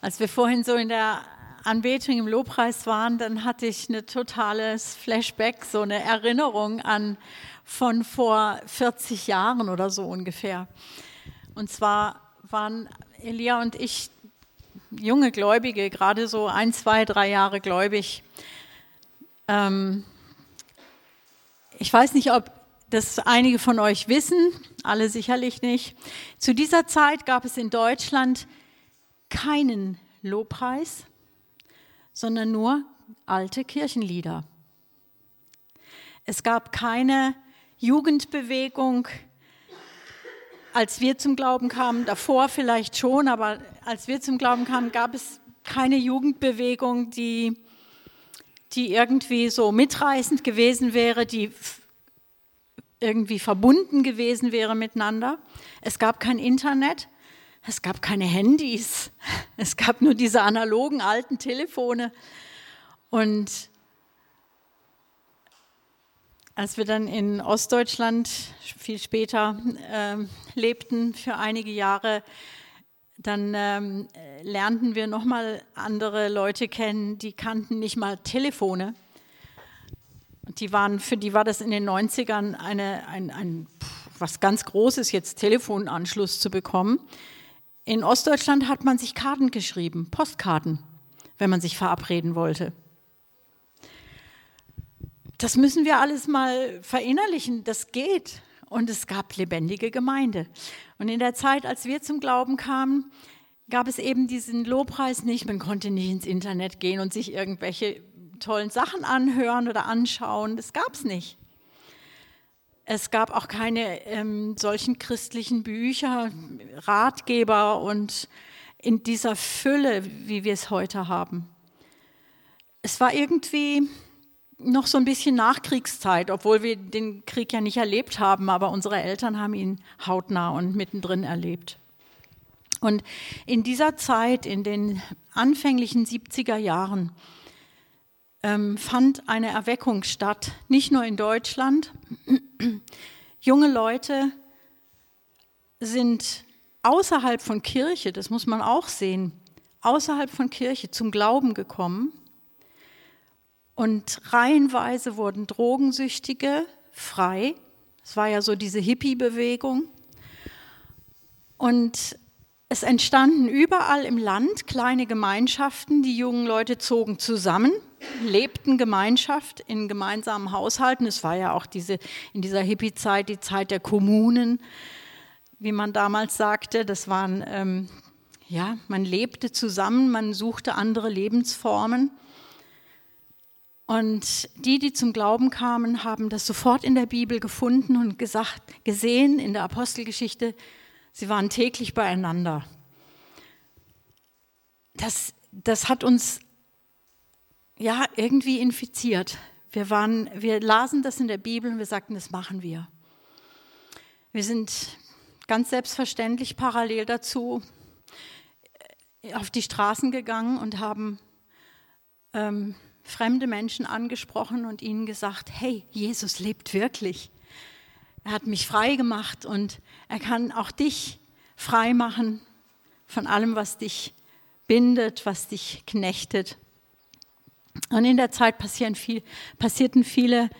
Als wir vorhin so in der Anbetung im Lobpreis waren, dann hatte ich ein totales Flashback, so eine Erinnerung an von vor 40 Jahren oder so ungefähr. Und zwar waren Elia und ich junge Gläubige, gerade so ein, zwei, drei Jahre gläubig. Ähm, ich weiß nicht, ob das einige von euch wissen, alle sicherlich nicht. Zu dieser Zeit gab es in Deutschland keinen Lobpreis, sondern nur alte Kirchenlieder. Es gab keine Jugendbewegung, als wir zum Glauben kamen, davor vielleicht schon, aber als wir zum Glauben kamen, gab es keine Jugendbewegung, die, die irgendwie so mitreißend gewesen wäre, die irgendwie verbunden gewesen wäre miteinander. Es gab kein Internet. Es gab keine Handys, es gab nur diese analogen alten Telefone. Und als wir dann in Ostdeutschland viel später äh, lebten für einige Jahre, dann ähm, lernten wir nochmal andere Leute kennen, die kannten nicht mal Telefone. Die waren, für die war das in den 90ern eine, ein, ein, was ganz Großes, jetzt Telefonanschluss zu bekommen. In Ostdeutschland hat man sich Karten geschrieben, Postkarten, wenn man sich verabreden wollte. Das müssen wir alles mal verinnerlichen, das geht. Und es gab lebendige Gemeinde. Und in der Zeit, als wir zum Glauben kamen, gab es eben diesen Lobpreis nicht. Man konnte nicht ins Internet gehen und sich irgendwelche tollen Sachen anhören oder anschauen. Das gab es nicht. Es gab auch keine ähm, solchen christlichen Bücher, Ratgeber und in dieser Fülle, wie wir es heute haben. Es war irgendwie noch so ein bisschen Nachkriegszeit, obwohl wir den Krieg ja nicht erlebt haben, aber unsere Eltern haben ihn hautnah und mittendrin erlebt. Und in dieser Zeit, in den anfänglichen 70er Jahren, ähm, fand eine Erweckung statt, nicht nur in Deutschland. Junge Leute sind außerhalb von Kirche, das muss man auch sehen, außerhalb von Kirche zum Glauben gekommen. Und reihenweise wurden Drogensüchtige frei. Es war ja so diese Hippie-Bewegung. Und es entstanden überall im Land kleine Gemeinschaften. Die jungen Leute zogen zusammen, lebten Gemeinschaft in gemeinsamen Haushalten. Es war ja auch diese, in dieser Hippie-Zeit die Zeit der Kommunen, wie man damals sagte. Das waren, ähm, ja, man lebte zusammen, man suchte andere Lebensformen. Und die, die zum Glauben kamen, haben das sofort in der Bibel gefunden und gesagt, gesehen in der Apostelgeschichte, Sie waren täglich beieinander. Das, das hat uns ja irgendwie infiziert. Wir, waren, wir lasen das in der Bibel und wir sagten, das machen wir. Wir sind ganz selbstverständlich parallel dazu auf die Straßen gegangen und haben ähm, fremde Menschen angesprochen und ihnen gesagt, hey, Jesus lebt wirklich. Er hat mich frei gemacht und er kann auch dich frei machen von allem, was dich bindet, was dich knechtet. Und in der Zeit viel, passierten viele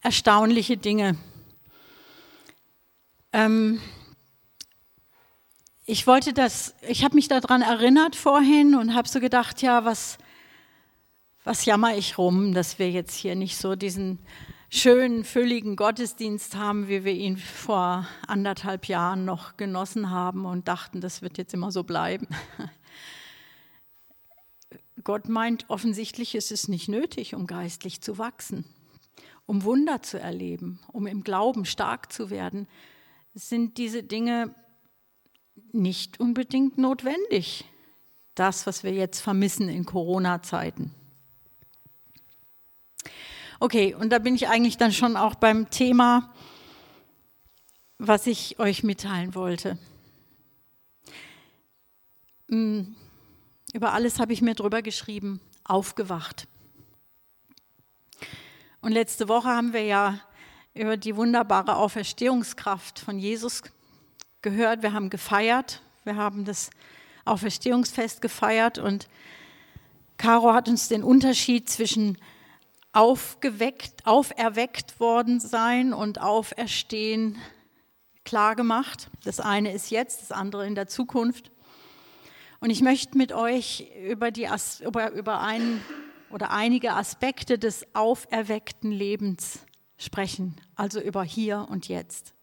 erstaunliche Dinge. Ähm, ich wollte das, ich habe mich daran erinnert vorhin und habe so gedacht, ja, was, was jammer ich rum, dass wir jetzt hier nicht so diesen schönen, fülligen Gottesdienst haben, wie wir ihn vor anderthalb Jahren noch genossen haben und dachten, das wird jetzt immer so bleiben. Gott meint offensichtlich, ist es nicht nötig, um geistlich zu wachsen, um Wunder zu erleben, um im Glauben stark zu werden, sind diese Dinge nicht unbedingt notwendig. Das, was wir jetzt vermissen in Corona-Zeiten. Okay, und da bin ich eigentlich dann schon auch beim Thema, was ich euch mitteilen wollte. Mm, über alles habe ich mir drüber geschrieben, aufgewacht. Und letzte Woche haben wir ja über die wunderbare Auferstehungskraft von Jesus gehört. Wir haben gefeiert, wir haben das Auferstehungsfest gefeiert und Caro hat uns den Unterschied zwischen aufgeweckt, auferweckt worden sein und auferstehen klar gemacht. Das eine ist jetzt, das andere in der Zukunft. Und ich möchte mit euch über, die, über, über einen oder einige Aspekte des auferweckten Lebens sprechen, also über hier und jetzt.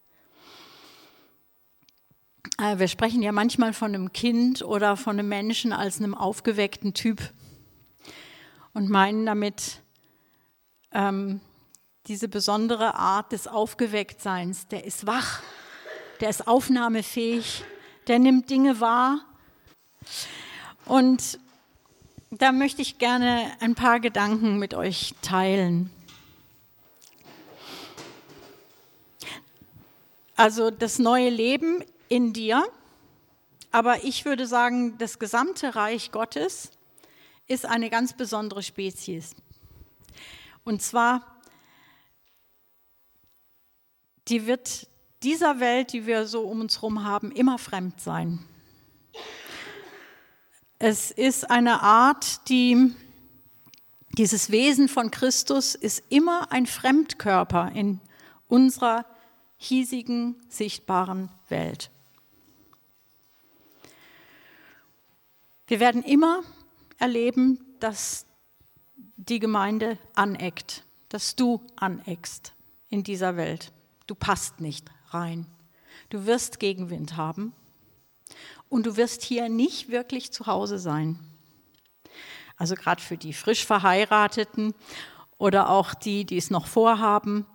Äh, wir sprechen ja manchmal von einem Kind oder von einem Menschen als einem aufgeweckten Typ und meinen damit ähm, diese besondere Art des Aufgewecktseins. Der ist wach, der ist aufnahmefähig, der nimmt Dinge wahr. Und da möchte ich gerne ein paar Gedanken mit euch teilen. Also das neue Leben in dir, aber ich würde sagen, das gesamte Reich Gottes ist eine ganz besondere Spezies. Und zwar, die wird dieser Welt, die wir so um uns herum haben, immer fremd sein. Es ist eine Art, die, dieses Wesen von Christus ist immer ein Fremdkörper in unserer hiesigen, sichtbaren Welt. Wir werden immer erleben, dass die Gemeinde aneckt, dass du aneckst in dieser Welt. Du passt nicht rein. Du wirst Gegenwind haben und du wirst hier nicht wirklich zu Hause sein. Also gerade für die frisch verheirateten oder auch die, die es noch vorhaben,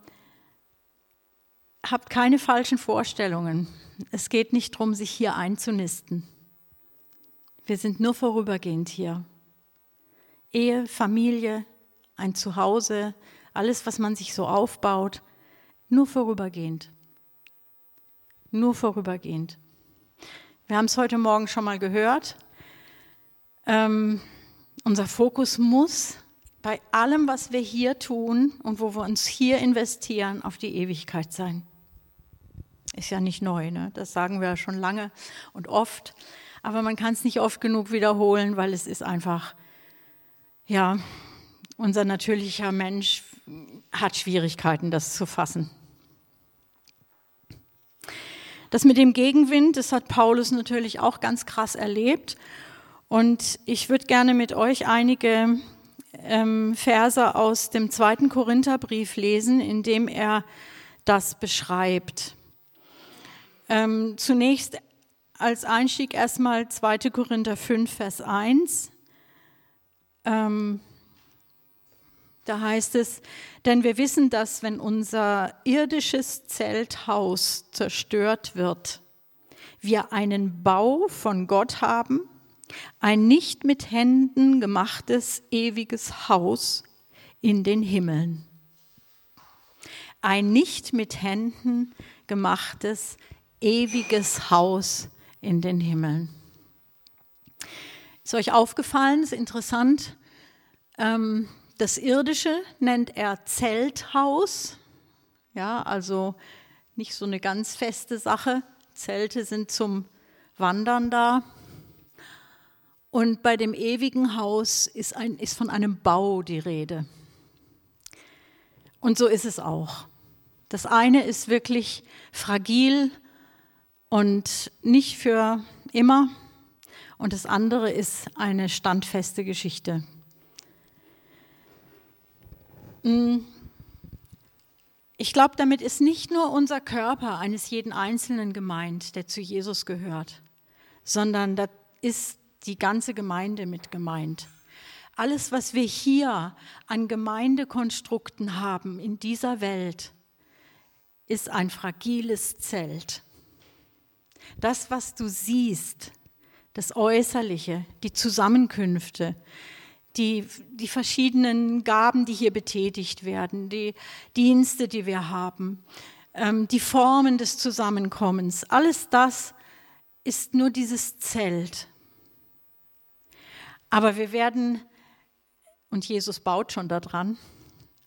habt keine falschen Vorstellungen. Es geht nicht darum, sich hier einzunisten. Wir sind nur vorübergehend hier. Ehe, Familie, ein Zuhause, alles, was man sich so aufbaut, nur vorübergehend. Nur vorübergehend. Wir haben es heute Morgen schon mal gehört. Ähm, unser Fokus muss bei allem, was wir hier tun und wo wir uns hier investieren, auf die Ewigkeit sein. Ist ja nicht neu, ne? das sagen wir ja schon lange und oft. Aber man kann es nicht oft genug wiederholen, weil es ist einfach, ja, unser natürlicher Mensch hat Schwierigkeiten, das zu fassen. Das mit dem Gegenwind, das hat Paulus natürlich auch ganz krass erlebt. Und ich würde gerne mit euch einige ähm, Verse aus dem zweiten Korintherbrief lesen, in dem er das beschreibt. Ähm, zunächst als Einstieg erstmal 2. Korinther 5, Vers 1. Ähm, da heißt es, denn wir wissen, dass wenn unser irdisches Zelthaus zerstört wird, wir einen Bau von Gott haben, ein nicht mit Händen gemachtes ewiges Haus in den Himmeln. Ein nicht mit Händen gemachtes ewiges Haus in den Himmeln. Ist euch aufgefallen, ist interessant, ähm, das Irdische nennt er Zelthaus, ja, also nicht so eine ganz feste Sache. Zelte sind zum Wandern da. Und bei dem ewigen Haus ist, ein, ist von einem Bau die Rede. Und so ist es auch. Das eine ist wirklich fragil und nicht für immer. Und das andere ist eine standfeste Geschichte. Mm. Ich glaube, damit ist nicht nur unser Körper eines jeden Einzelnen gemeint, der zu Jesus gehört, sondern da ist die ganze Gemeinde mit gemeint. Alles, was wir hier an Gemeindekonstrukten haben in dieser Welt, ist ein fragiles Zelt. Das, was du siehst, das Äußerliche, die Zusammenkünfte, die, die verschiedenen Gaben, die hier betätigt werden, die Dienste, die wir haben, ähm, die Formen des Zusammenkommens, alles das ist nur dieses Zelt. Aber wir werden, und Jesus baut schon daran,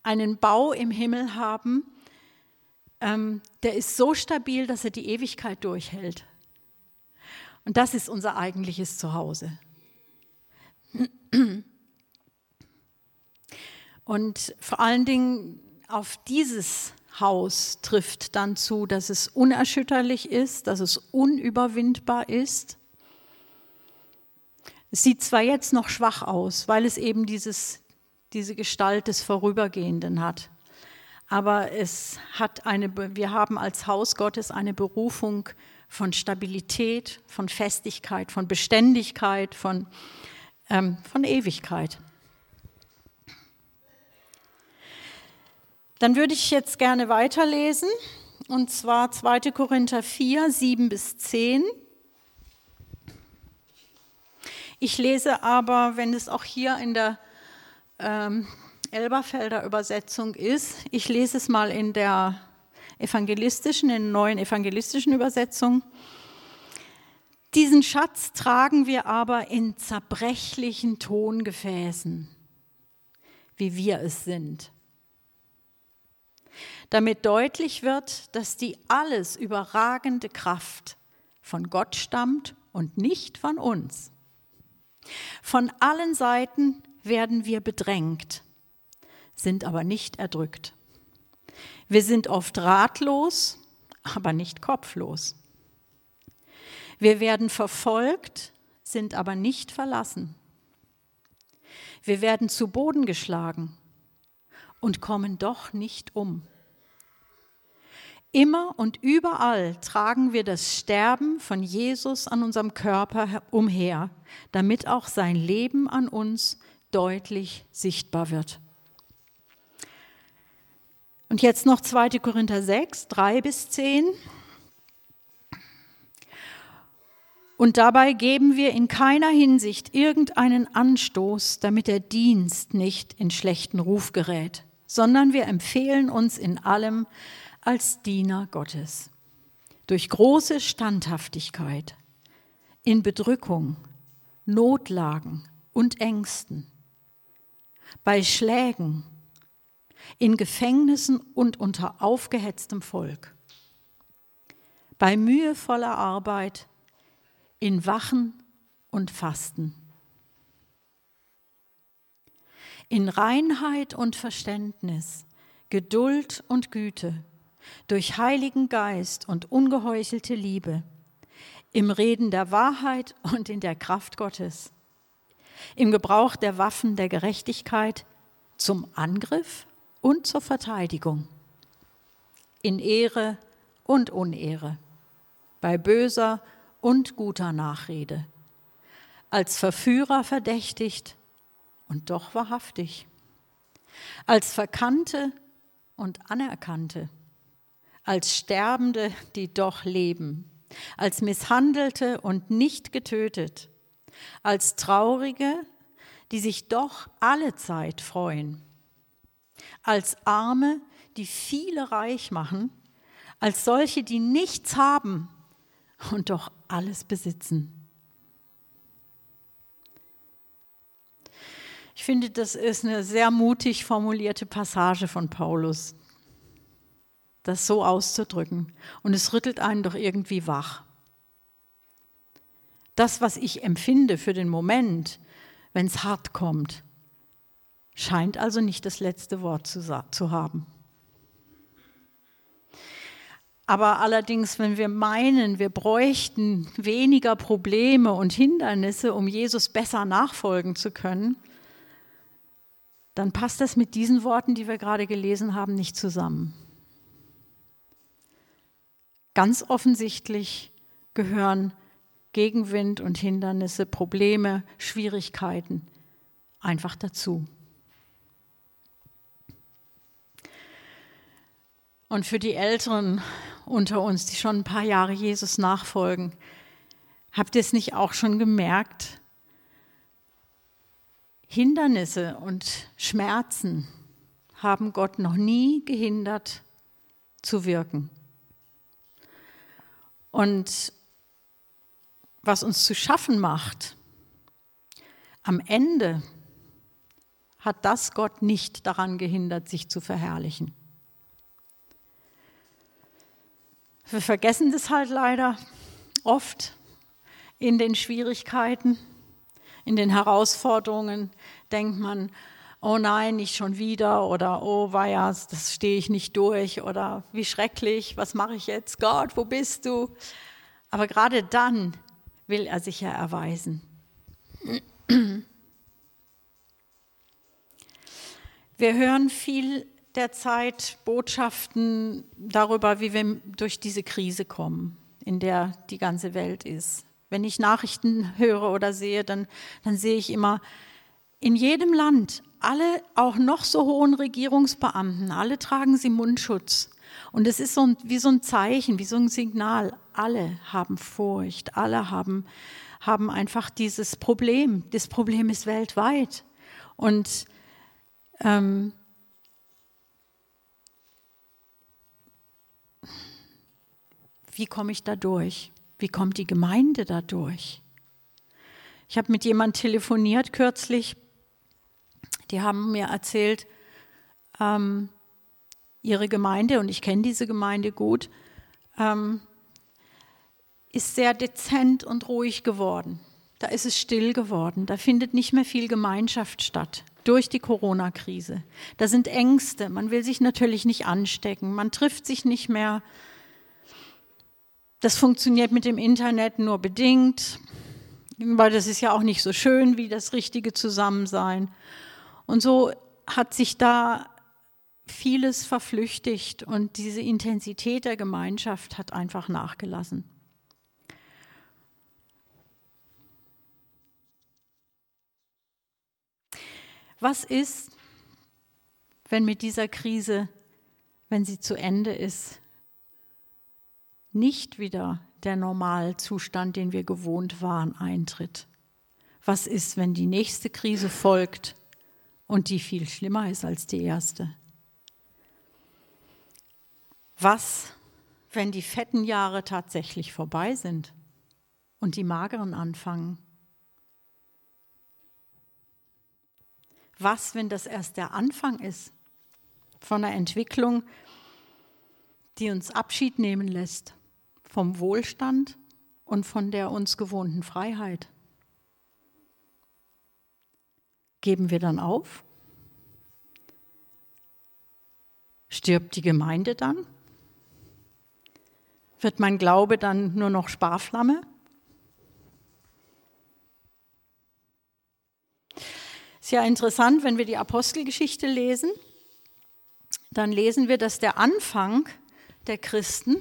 einen Bau im Himmel haben, ähm, der ist so stabil, dass er die Ewigkeit durchhält. Und das ist unser eigentliches Zuhause. Und vor allen Dingen auf dieses Haus trifft dann zu, dass es unerschütterlich ist, dass es unüberwindbar ist. Es sieht zwar jetzt noch schwach aus, weil es eben dieses, diese Gestalt des Vorübergehenden hat, aber es hat eine, wir haben als Haus Gottes eine Berufung von Stabilität, von Festigkeit, von Beständigkeit, von, ähm, von Ewigkeit. Dann würde ich jetzt gerne weiterlesen, und zwar 2. Korinther 4, 7 bis 10. Ich lese aber, wenn es auch hier in der ähm, Elberfelder Übersetzung ist, ich lese es mal in der evangelistischen, in der neuen evangelistischen Übersetzung. Diesen Schatz tragen wir aber in zerbrechlichen Tongefäßen, wie wir es sind damit deutlich wird, dass die alles überragende Kraft von Gott stammt und nicht von uns. Von allen Seiten werden wir bedrängt, sind aber nicht erdrückt. Wir sind oft ratlos, aber nicht kopflos. Wir werden verfolgt, sind aber nicht verlassen. Wir werden zu Boden geschlagen und kommen doch nicht um. Immer und überall tragen wir das Sterben von Jesus an unserem Körper umher, damit auch sein Leben an uns deutlich sichtbar wird. Und jetzt noch 2. Korinther 6, 3 bis 10. Und dabei geben wir in keiner Hinsicht irgendeinen Anstoß, damit der Dienst nicht in schlechten Ruf gerät, sondern wir empfehlen uns in allem, als Diener Gottes. Durch große Standhaftigkeit, in Bedrückung, Notlagen und Ängsten, bei Schlägen, in Gefängnissen und unter aufgehetztem Volk, bei mühevoller Arbeit, in Wachen und Fasten, in Reinheit und Verständnis, Geduld und Güte, durch Heiligen Geist und ungeheuchelte Liebe, im Reden der Wahrheit und in der Kraft Gottes, im Gebrauch der Waffen der Gerechtigkeit zum Angriff und zur Verteidigung, in Ehre und Unehre, bei böser und guter Nachrede, als Verführer verdächtigt und doch wahrhaftig, als Verkannte und Anerkannte. Als Sterbende, die doch leben, als Misshandelte und nicht getötet, als Traurige, die sich doch alle Zeit freuen, als Arme, die viele reich machen, als solche, die nichts haben und doch alles besitzen. Ich finde, das ist eine sehr mutig formulierte Passage von Paulus das so auszudrücken. Und es rüttelt einen doch irgendwie wach. Das, was ich empfinde für den Moment, wenn es hart kommt, scheint also nicht das letzte Wort zu, zu haben. Aber allerdings, wenn wir meinen, wir bräuchten weniger Probleme und Hindernisse, um Jesus besser nachfolgen zu können, dann passt das mit diesen Worten, die wir gerade gelesen haben, nicht zusammen. Ganz offensichtlich gehören Gegenwind und Hindernisse, Probleme, Schwierigkeiten einfach dazu. Und für die Älteren unter uns, die schon ein paar Jahre Jesus nachfolgen, habt ihr es nicht auch schon gemerkt? Hindernisse und Schmerzen haben Gott noch nie gehindert zu wirken. Und was uns zu schaffen macht, am Ende hat das Gott nicht daran gehindert, sich zu verherrlichen. Wir vergessen das halt leider oft. in den Schwierigkeiten, in den Herausforderungen denkt man, oh nein, nicht schon wieder oder oh weia, das stehe ich nicht durch oder wie schrecklich, was mache ich jetzt? Gott, wo bist du? Aber gerade dann will er sich ja erweisen. Wir hören viel derzeit Botschaften darüber, wie wir durch diese Krise kommen, in der die ganze Welt ist. Wenn ich Nachrichten höre oder sehe, dann, dann sehe ich immer, in jedem Land, alle auch noch so hohen Regierungsbeamten, alle tragen sie Mundschutz. Und es ist so ein, wie so ein Zeichen, wie so ein Signal. Alle haben Furcht, alle haben, haben einfach dieses Problem. Das Problem ist weltweit. Und ähm, wie komme ich da durch? Wie kommt die Gemeinde da durch? Ich habe mit jemandem telefoniert kürzlich, die haben mir erzählt, ähm, ihre Gemeinde, und ich kenne diese Gemeinde gut, ähm, ist sehr dezent und ruhig geworden. Da ist es still geworden. Da findet nicht mehr viel Gemeinschaft statt durch die Corona-Krise. Da sind Ängste. Man will sich natürlich nicht anstecken. Man trifft sich nicht mehr. Das funktioniert mit dem Internet nur bedingt, weil das ist ja auch nicht so schön wie das richtige Zusammensein. Und so hat sich da vieles verflüchtigt und diese Intensität der Gemeinschaft hat einfach nachgelassen. Was ist, wenn mit dieser Krise, wenn sie zu Ende ist, nicht wieder der Normalzustand, den wir gewohnt waren, eintritt? Was ist, wenn die nächste Krise folgt und die viel schlimmer ist als die erste? Was, wenn die fetten Jahre tatsächlich vorbei sind und die mageren anfangen? Was, wenn das erst der Anfang ist von einer Entwicklung, die uns Abschied nehmen lässt vom Wohlstand und von der uns gewohnten Freiheit? Geben wir dann auf? Stirbt die Gemeinde dann? Wird mein Glaube dann nur noch Sparflamme? Ist ja interessant, wenn wir die Apostelgeschichte lesen, dann lesen wir, dass der Anfang der Christen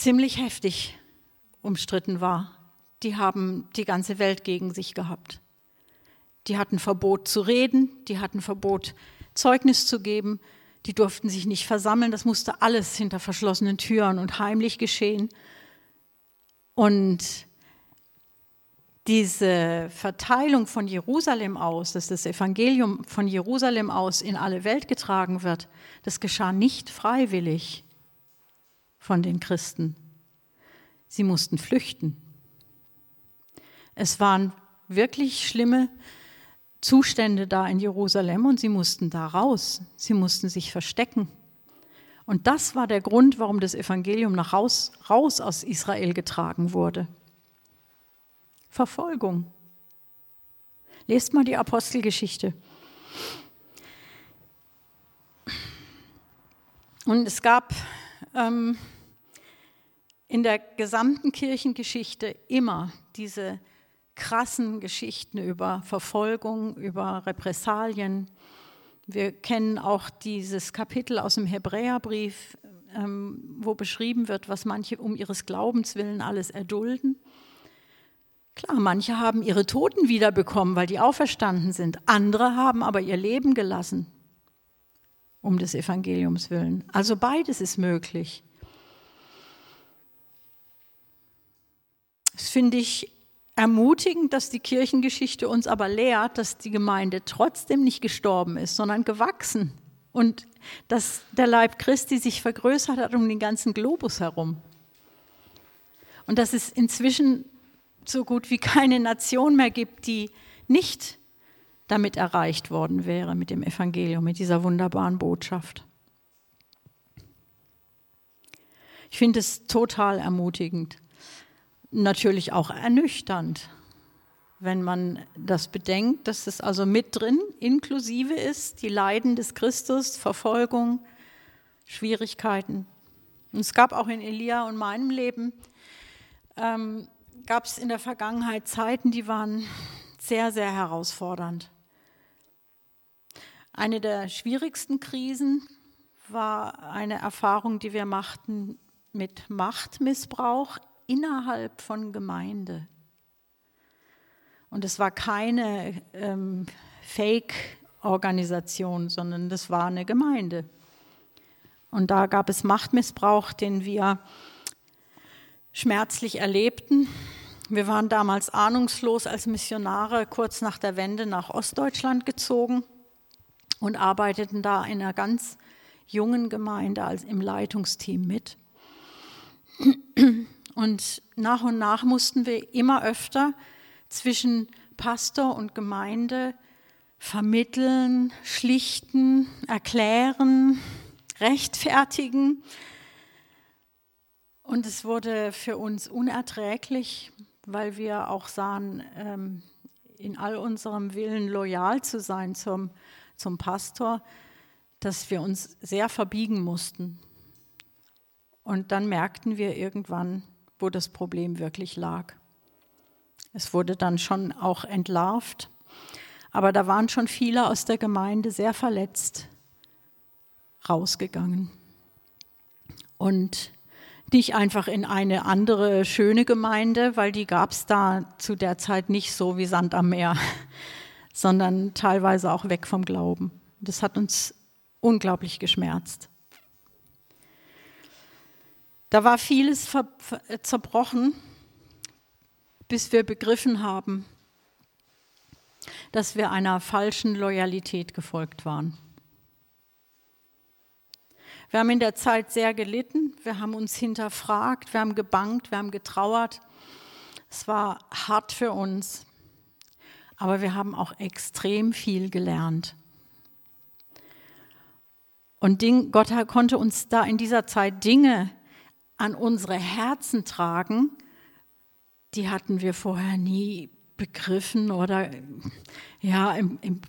ziemlich heftig umstritten war. Die haben die ganze Welt gegen sich gehabt. Die hatten Verbot zu reden, die hatten Verbot, Zeugnis zu geben, die durften sich nicht versammeln, das musste alles hinter verschlossenen Türen und heimlich geschehen. Und diese Verteilung von Jerusalem aus, dass das Evangelium von Jerusalem aus in alle Welt getragen wird, das geschah nicht freiwillig von den Christen. Sie mussten flüchten. Es waren wirklich schlimme Zustände da in Jerusalem und sie mussten da raus. Sie mussten sich verstecken. Und das war der Grund, warum das Evangelium nach raus, raus aus Israel getragen wurde. Verfolgung. Lest mal die Apostelgeschichte. Und es gab ähm, in der gesamten Kirchengeschichte immer diese krassen Geschichten über Verfolgung, über Repressalien. Wir kennen auch dieses Kapitel aus dem Hebräerbrief, ähm, wo beschrieben wird, was manche um ihres Glaubens willen alles erdulden. Klar, manche haben ihre Toten wiederbekommen, weil die auferstanden sind. Andere haben aber ihr Leben gelassen, um des Evangeliums willen. Also beides ist möglich. Das finde ich ermutigend, dass die Kirchengeschichte uns aber lehrt, dass die Gemeinde trotzdem nicht gestorben ist, sondern gewachsen und dass der Leib Christi sich vergrößert hat um den ganzen Globus herum. Und dass es inzwischen so gut wie keine Nation mehr gibt, die nicht damit erreicht worden wäre, mit dem Evangelium, mit dieser wunderbaren Botschaft. Ich finde es total ermutigend. natürlich auch ernüchternd, wenn man das bedenkt, dass es also mit drin inklusive ist, die Leiden des Christus, Verfolgung, Schwierigkeiten. Und es gab auch in Elia und meinem Leben, ähm, gab es in der Vergangenheit Zeiten, die waren sehr, sehr herausfordernd. Eine der schwierigsten Krisen war eine Erfahrung, die wir machten mit Machtmissbrauch innerhalb von Gemeinde. Und es war keine ähm, Fake-Organisation, sondern das war eine Gemeinde. Und da gab es Machtmissbrauch, den wir schmerzlich erlebten. Wir waren damals ahnungslos als Missionare kurz nach der Wende nach Ostdeutschland gezogen und arbeiteten da in einer ganz jungen Gemeinde als im Leitungsteam mit. Und nach und nach mussten wir immer öfter zwischen Pastor und Gemeinde vermitteln, schlichten, erklären, rechtfertigen. Und es wurde für uns unerträglich, weil wir auch sahen, ähm, in all unserem Willen loyal zu sein zum, zum Pastor, dass wir uns sehr verbiegen mussten. Und dann merkten wir irgendwann, wo das Problem wirklich lag. Es wurde dann schon auch entlarvt, aber da waren schon viele aus der Gemeinde sehr verletzt rausgegangen. Und nicht einfach in eine andere schöne Gemeinde, weil die gab es da zu der Zeit nicht so wie Sand am Meer, sondern teilweise auch weg vom Glauben. Das hat uns unglaublich geschmerzt. Da war vieles zerbrochen, bis wir begriffen haben, dass wir einer falschen Loyalität gefolgt waren. Wir haben in der Zeit sehr gelitten, wir haben uns hinterfragt, wir haben gebankt, wir haben getrauert. Es war hart für uns, aber wir haben auch extrem viel gelernt. Und Gott konnte uns da in dieser Zeit Dinge an unsere Herzen tragen, die hatten wir vorher nie begriffen oder ja, im, im,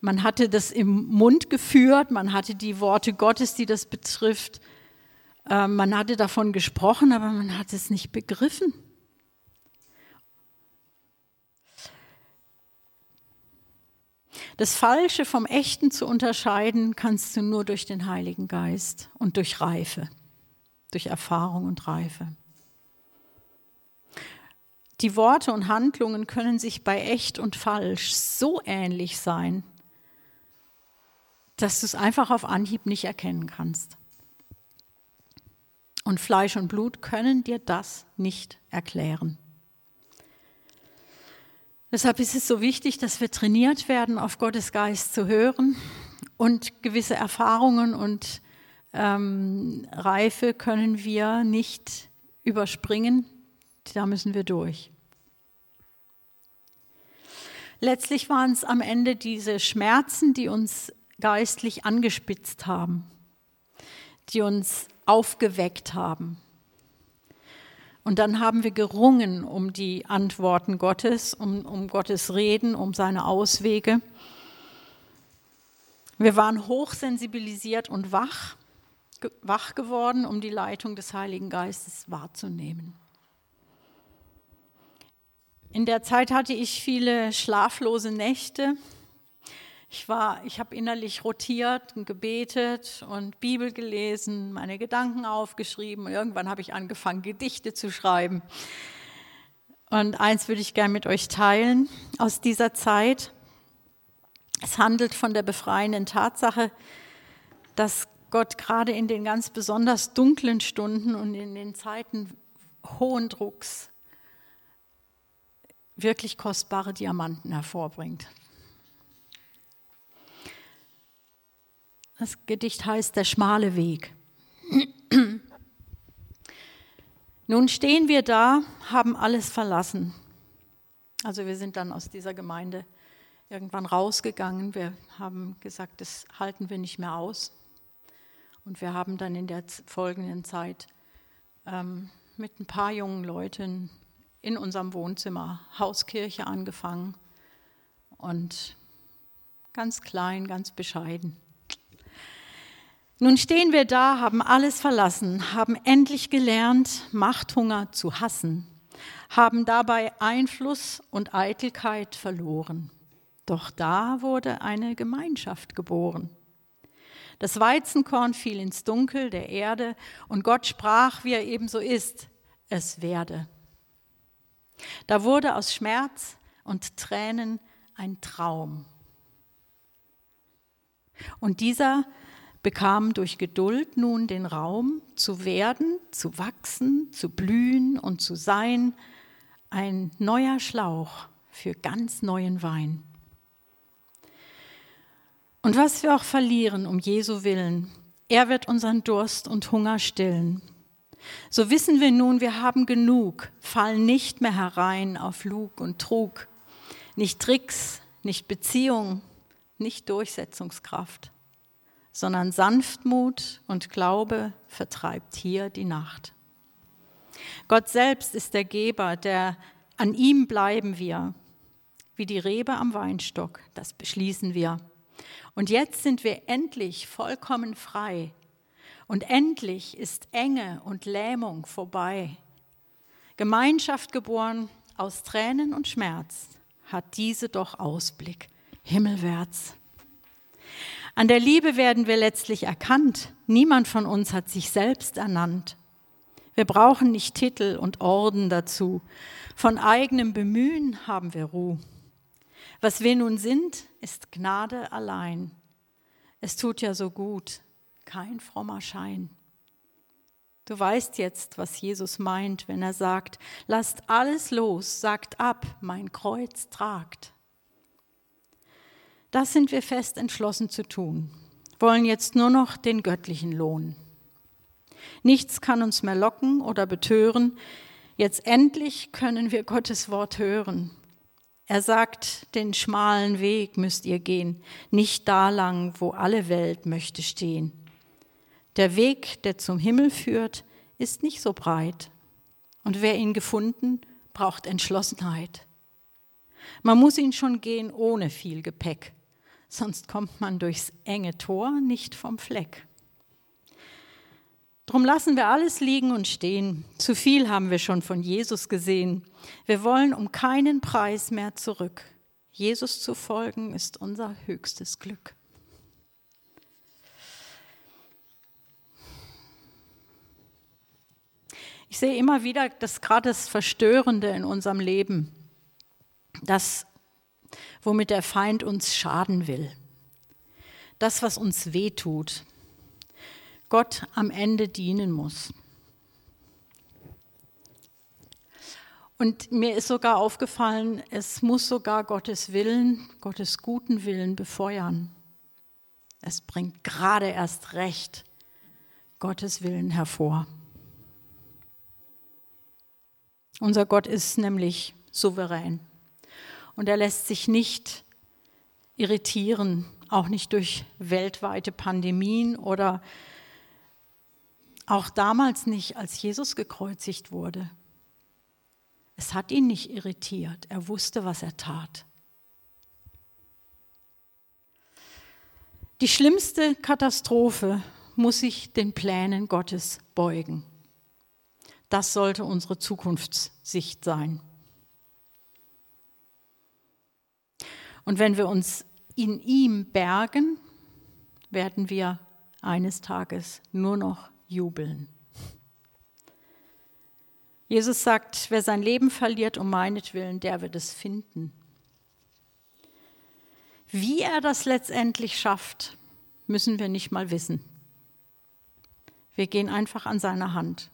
man hatte das im Mund geführt, man hatte die Worte Gottes, die das betrifft. Äh, man hatte davon gesprochen, aber man hat es nicht begriffen. Das Falsche vom Echten zu unterscheiden, kannst du nur durch den Heiligen Geist und durch Reife, durch Erfahrung und Reife. Die Worte und Handlungen können sich bei echt und falsch so ähnlich sein, dass du es einfach auf Anhieb nicht erkennen kannst. Und Fleisch und Blut können dir das nicht erklären. Deshalb ist es so wichtig, dass wir trainiert werden, auf Gottes Geist zu hören und gewisse Erfahrungen und ähm, Reife können wir nicht überspringen, da müssen wir durch. Letztlich waren es am Ende diese Schmerzen, die uns geistlich angespitzt haben, die uns aufgeweckt haben. Und dann haben wir gerungen um die Antworten Gottes, um, um Gottes Reden, um seine Auswege. Wir waren hochsensibilisiert und wach, wach geworden, um die Leitung des Heiligen Geistes wahrzunehmen. In der Zeit hatte ich viele schlaflose Nächte, ich war, ich habe innerlich rotiert und gebetet und Bibel gelesen, meine Gedanken aufgeschrieben und irgendwann habe ich angefangen, Gedichte zu schreiben. Und eins würde ich gerne mit euch teilen aus dieser Zeit. Es handelt von der befreienden Tatsache, dass Gott gerade in den ganz besonders dunklen Stunden und in den Zeiten hohen Drucks wirklich kostbare Diamanten hervorbringt. Das Gedicht heißt Der schmale Weg. Nun stehen wir da, haben alles verlassen. Also wir sind dann aus dieser Gemeinde irgendwann rausgegangen. Wir haben gesagt, das halten wir nicht mehr aus. Und wir haben dann in der folgenden Zeit ähm, mit ein paar jungen Leuten in unserem Wohnzimmer, Hauskirche angefangen und ganz klein, ganz bescheiden. Nun stehen wir da, haben alles verlassen, haben endlich gelernt, Machthunger zu hassen, haben dabei Einfluss und Eitelkeit verloren. Doch da wurde eine Gemeinschaft geboren. Das Weizenkorn fiel ins Dunkel der Erde und Gott sprach, wie er ebenso ist, es werde. Da wurde aus Schmerz und Tränen ein Traum. Und dieser bekam durch Geduld nun den Raum zu werden, zu wachsen, zu blühen und zu sein, ein neuer Schlauch für ganz neuen Wein. Und was wir auch verlieren um Jesu willen, er wird unseren Durst und Hunger stillen. So wissen wir nun, wir haben genug, fallen nicht mehr herein auf Lug und Trug, nicht Tricks, nicht Beziehung, nicht Durchsetzungskraft, sondern Sanftmut und Glaube vertreibt hier die Nacht. Gott selbst ist der Geber, der an ihm bleiben wir, wie die Rebe am Weinstock, das beschließen wir. Und jetzt sind wir endlich vollkommen frei. Und endlich ist Enge und Lähmung vorbei. Gemeinschaft geboren aus Tränen und Schmerz hat diese doch Ausblick himmelwärts. An der Liebe werden wir letztlich erkannt. Niemand von uns hat sich selbst ernannt. Wir brauchen nicht Titel und Orden dazu. Von eigenem Bemühen haben wir Ruhe. Was wir nun sind, ist Gnade allein. Es tut ja so gut, kein frommer Schein. Du weißt jetzt, was Jesus meint, wenn er sagt, lasst alles los, sagt ab, mein Kreuz tragt. Das sind wir fest entschlossen zu tun, wollen jetzt nur noch den göttlichen Lohn. Nichts kann uns mehr locken oder betören. Jetzt endlich können wir Gottes Wort hören. Er sagt, den schmalen Weg müsst ihr gehen, nicht da lang, wo alle Welt möchte stehen. Der Weg, der zum Himmel führt, ist nicht so breit. Und wer ihn gefunden, braucht Entschlossenheit. Man muss ihn schon gehen ohne viel Gepäck, sonst kommt man durchs enge Tor nicht vom Fleck. Drum lassen wir alles liegen und stehen. Zu viel haben wir schon von Jesus gesehen. Wir wollen um keinen Preis mehr zurück. Jesus zu folgen ist unser höchstes Glück. Ich sehe immer wieder, dass gerade das Verstörende in unserem Leben, das, womit der Feind uns schaden will, das, was uns wehtut, Gott am Ende dienen muss. Und mir ist sogar aufgefallen, es muss sogar Gottes Willen, Gottes guten Willen befeuern. Es bringt gerade erst recht Gottes Willen hervor. Unser Gott ist nämlich souverän und er lässt sich nicht irritieren, auch nicht durch weltweite Pandemien oder auch damals nicht, als Jesus gekreuzigt wurde. Es hat ihn nicht irritiert. Er wusste, was er tat. Die schlimmste Katastrophe muss sich den Plänen Gottes beugen. Das sollte unsere Zukunftssicht sein. Und wenn wir uns in ihm bergen, werden wir eines Tages nur noch jubeln. Jesus sagt, wer sein Leben verliert um meinetwillen, der wird es finden. Wie er das letztendlich schafft, müssen wir nicht mal wissen. Wir gehen einfach an seiner Hand.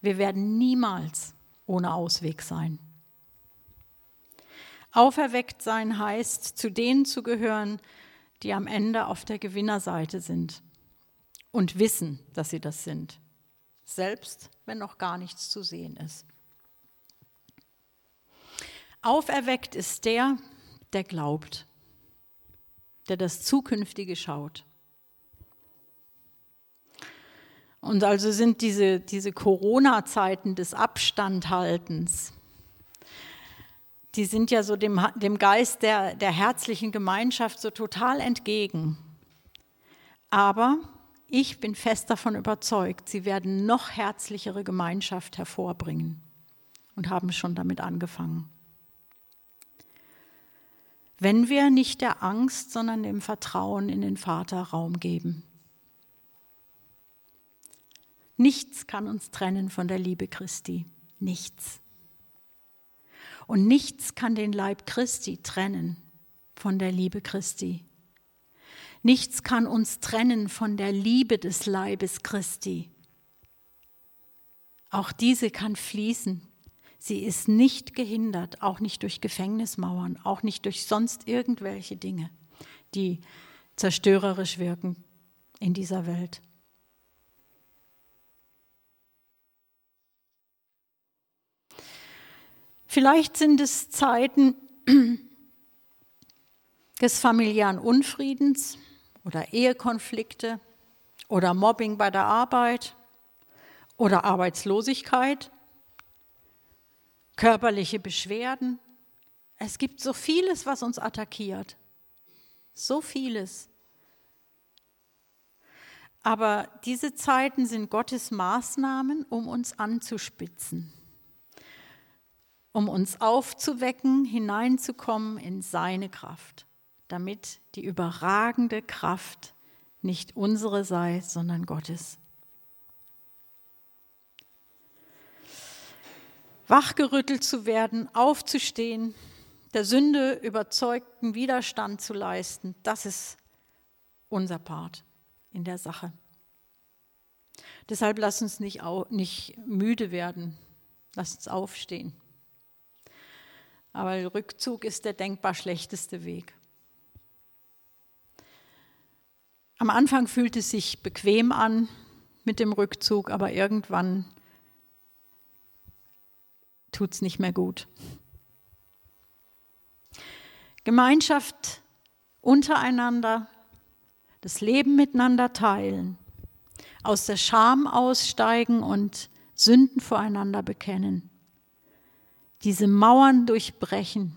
Wir werden niemals ohne Ausweg sein. Auferweckt sein heißt, zu denen zu gehören, die am Ende auf der Gewinnerseite sind und wissen, dass sie das sind, selbst wenn noch gar nichts zu sehen ist. Auferweckt ist der, der glaubt, der das Zukünftige schaut. Und also sind diese, diese Corona-Zeiten des Abstandhaltens, die sind ja so dem, dem Geist der, der herzlichen Gemeinschaft so total entgegen. Aber ich bin fest davon überzeugt, sie werden noch herzlichere Gemeinschaft hervorbringen und haben schon damit angefangen. Wenn wir nicht der Angst, sondern dem Vertrauen in den Vater Raum geben. Nichts kann uns trennen von der Liebe Christi. Nichts. Und nichts kann den Leib Christi trennen von der Liebe Christi. Nichts kann uns trennen von der Liebe des Leibes Christi. Auch diese kann fließen. Sie ist nicht gehindert, auch nicht durch Gefängnismauern, auch nicht durch sonst irgendwelche Dinge, die zerstörerisch wirken in dieser Welt. Vielleicht sind es Zeiten des familiären Unfriedens oder Ehekonflikte oder Mobbing bei der Arbeit oder Arbeitslosigkeit, körperliche Beschwerden. Es gibt so vieles, was uns attackiert. So vieles. Aber diese Zeiten sind Gottes Maßnahmen, um uns anzuspitzen um uns aufzuwecken, hineinzukommen in seine Kraft, damit die überragende Kraft nicht unsere sei, sondern Gottes. Wachgerüttelt zu werden, aufzustehen, der Sünde überzeugten Widerstand zu leisten, das ist unser Part in der Sache. Deshalb lass uns nicht, nicht müde werden, lass uns aufstehen. Aber Rückzug ist der denkbar schlechteste Weg. Am Anfang fühlt es sich bequem an mit dem Rückzug, aber irgendwann tut es nicht mehr gut. Gemeinschaft untereinander, das Leben miteinander teilen, aus der Scham aussteigen und Sünden voreinander bekennen diese Mauern durchbrechen,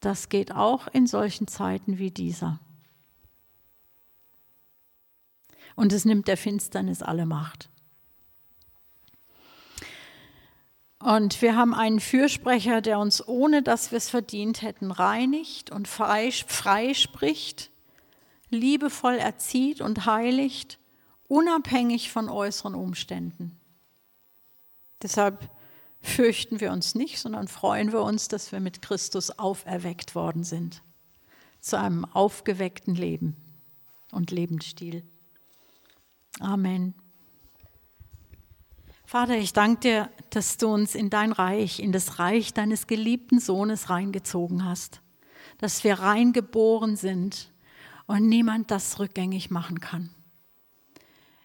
das geht auch in solchen Zeiten wie dieser. Und es nimmt der Finsternis alle Macht. Und wir haben einen Fürsprecher, der uns, ohne dass wir es verdient hätten, reinigt und freispricht, liebevoll erzieht und heiligt, unabhängig von äußeren Umständen. Deshalb fürchten wir uns nicht, sondern freuen wir uns, dass wir mit Christus auferweckt worden sind zu einem aufgeweckten Leben und Lebensstil. Amen. Vater, ich danke dir, dass du uns in dein Reich, in das Reich deines geliebten Sohnes reingezogen hast, dass wir reingeboren sind und niemand das rückgängig machen kann.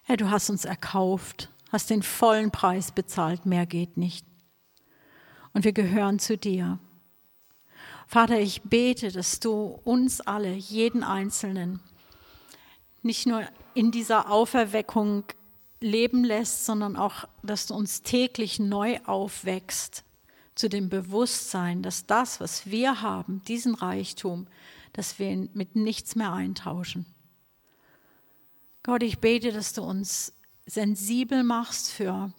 Herr, du hast uns erkauft, hast den vollen Preis bezahlt, mehr geht nicht und wir gehören zu dir. Vater, ich bete, dass du uns alle, jeden Einzelnen, nicht nur in dieser Auferweckung leben lässt, sondern auch, dass du uns täglich neu aufwächst zu dem Bewusstsein, dass das, was wir haben, diesen Reichtum, dass wir ihn mit nichts mehr eintauschen. Gott, ich bete, dass du uns sensibel machst für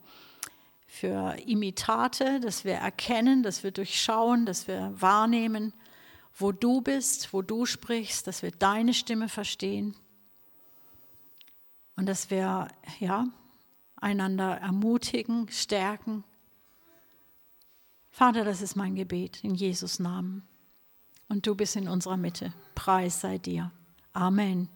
für Imitate, dass wir erkennen, dass wir durchschauen, dass wir wahrnehmen, wo du bist, wo du sprichst, dass wir deine Stimme verstehen und dass wir ja, einander ermutigen, stärken. Vater, das ist mein Gebet in Jesus Namen. Und du bist in unserer Mitte. Preis sei dir. Amen.